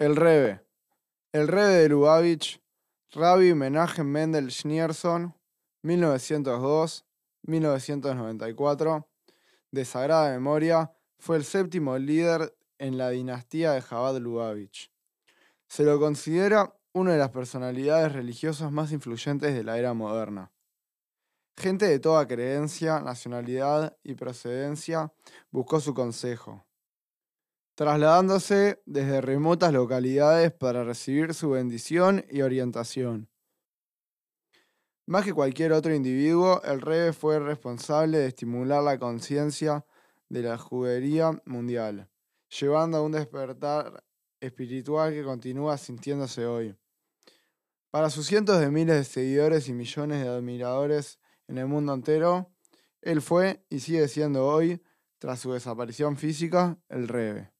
El Rebe. El Rebe de Lubavitch, Rabbi Menachem Mendel Schneerson, 1902-1994, de sagrada memoria, fue el séptimo líder en la dinastía de Jabad Lubavitch. Se lo considera una de las personalidades religiosas más influyentes de la era moderna. Gente de toda creencia, nacionalidad y procedencia buscó su consejo, trasladándose desde remotas localidades para recibir su bendición y orientación. Más que cualquier otro individuo, el rey fue responsable de estimular la conciencia de la juguería mundial, llevando a un despertar espiritual que continúa sintiéndose hoy. Para sus cientos de miles de seguidores y millones de admiradores en el mundo entero, él fue y sigue siendo hoy, tras su desaparición física, el Rebe.